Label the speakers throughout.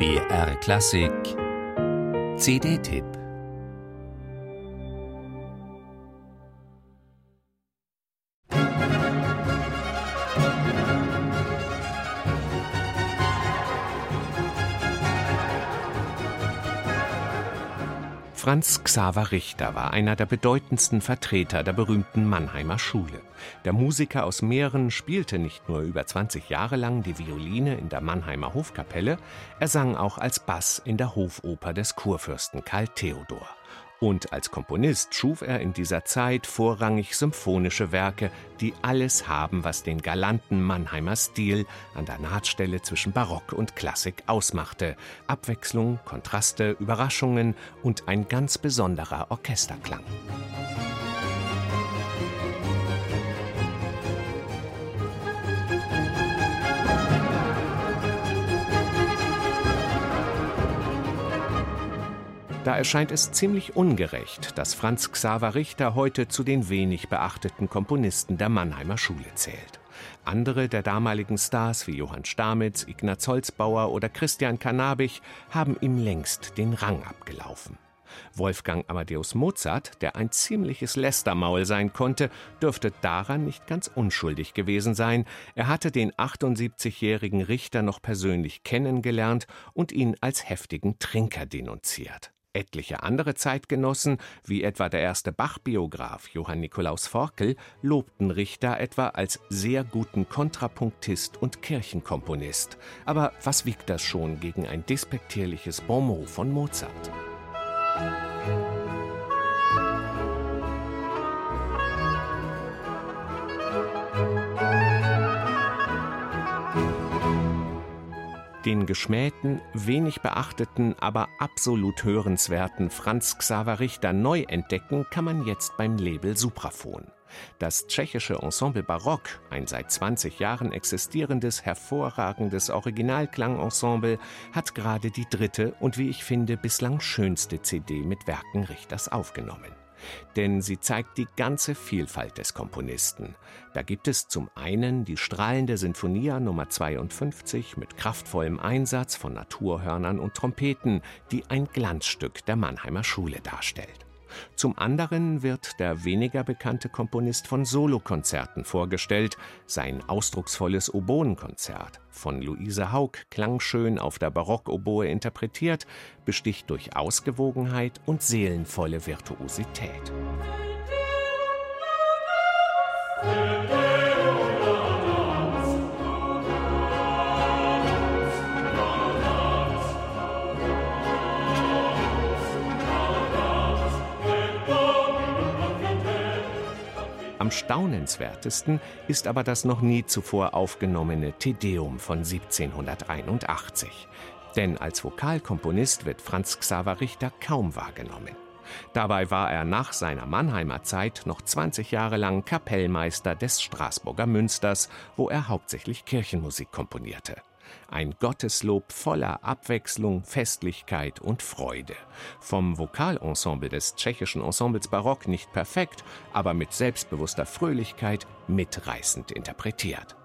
Speaker 1: BR Klassik. CD-Tipp Franz Xaver Richter war einer der bedeutendsten Vertreter der berühmten Mannheimer Schule. Der Musiker aus Mähren spielte nicht nur über 20 Jahre lang die Violine in der Mannheimer Hofkapelle, er sang auch als Bass in der Hofoper des Kurfürsten Karl Theodor. Und als Komponist schuf er in dieser Zeit vorrangig symphonische Werke, die alles haben, was den galanten Mannheimer Stil an der Nahtstelle zwischen Barock und Klassik ausmachte. Abwechslung, Kontraste, Überraschungen und ein ganz besonderer Orchesterklang. Da erscheint es ziemlich ungerecht, dass Franz Xaver Richter heute zu den wenig beachteten Komponisten der Mannheimer Schule zählt. Andere der damaligen Stars wie Johann Stamitz, Ignaz Holzbauer oder Christian Cannabich haben ihm längst den Rang abgelaufen. Wolfgang Amadeus Mozart, der ein ziemliches Lästermaul sein konnte, dürfte daran nicht ganz unschuldig gewesen sein. Er hatte den 78-jährigen Richter noch persönlich kennengelernt und ihn als heftigen Trinker denunziert. Etliche andere Zeitgenossen, wie etwa der erste Bach-Biograf Johann Nikolaus Forkel, lobten Richter etwa als sehr guten Kontrapunktist und Kirchenkomponist. Aber was wiegt das schon gegen ein despektierliches Bonmot von Mozart? Den geschmähten, wenig beachteten, aber absolut hörenswerten Franz Xaver Richter neu entdecken kann man jetzt beim Label Supraphon. Das tschechische Ensemble Barock, ein seit 20 Jahren existierendes, hervorragendes Originalklangensemble, hat gerade die dritte und wie ich finde bislang schönste CD mit Werken Richters aufgenommen denn sie zeigt die ganze Vielfalt des Komponisten. Da gibt es zum einen die strahlende Sinfonia Nummer 52 mit kraftvollem Einsatz von Naturhörnern und Trompeten, die ein Glanzstück der Mannheimer Schule darstellt. Zum anderen wird der weniger bekannte Komponist von Solokonzerten vorgestellt. Sein ausdrucksvolles Oboenkonzert, von Luise Haug klangschön auf der Barockoboe interpretiert, besticht durch Ausgewogenheit und seelenvolle Virtuosität. Musik Am staunenswertesten ist aber das noch nie zuvor aufgenommene Tedeum von 1781. Denn als Vokalkomponist wird Franz Xaver Richter kaum wahrgenommen. Dabei war er nach seiner Mannheimer Zeit noch 20 Jahre lang Kapellmeister des Straßburger Münsters, wo er hauptsächlich Kirchenmusik komponierte. Ein Gotteslob voller Abwechslung, Festlichkeit und Freude. Vom Vokalensemble des tschechischen Ensembles Barock nicht perfekt, aber mit selbstbewusster Fröhlichkeit mitreißend interpretiert.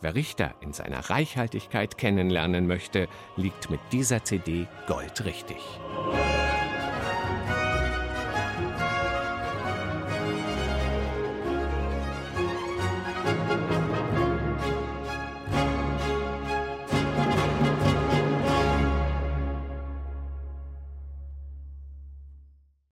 Speaker 1: Wer Richter in seiner Reichhaltigkeit kennenlernen möchte, liegt mit dieser CD goldrichtig. richtig.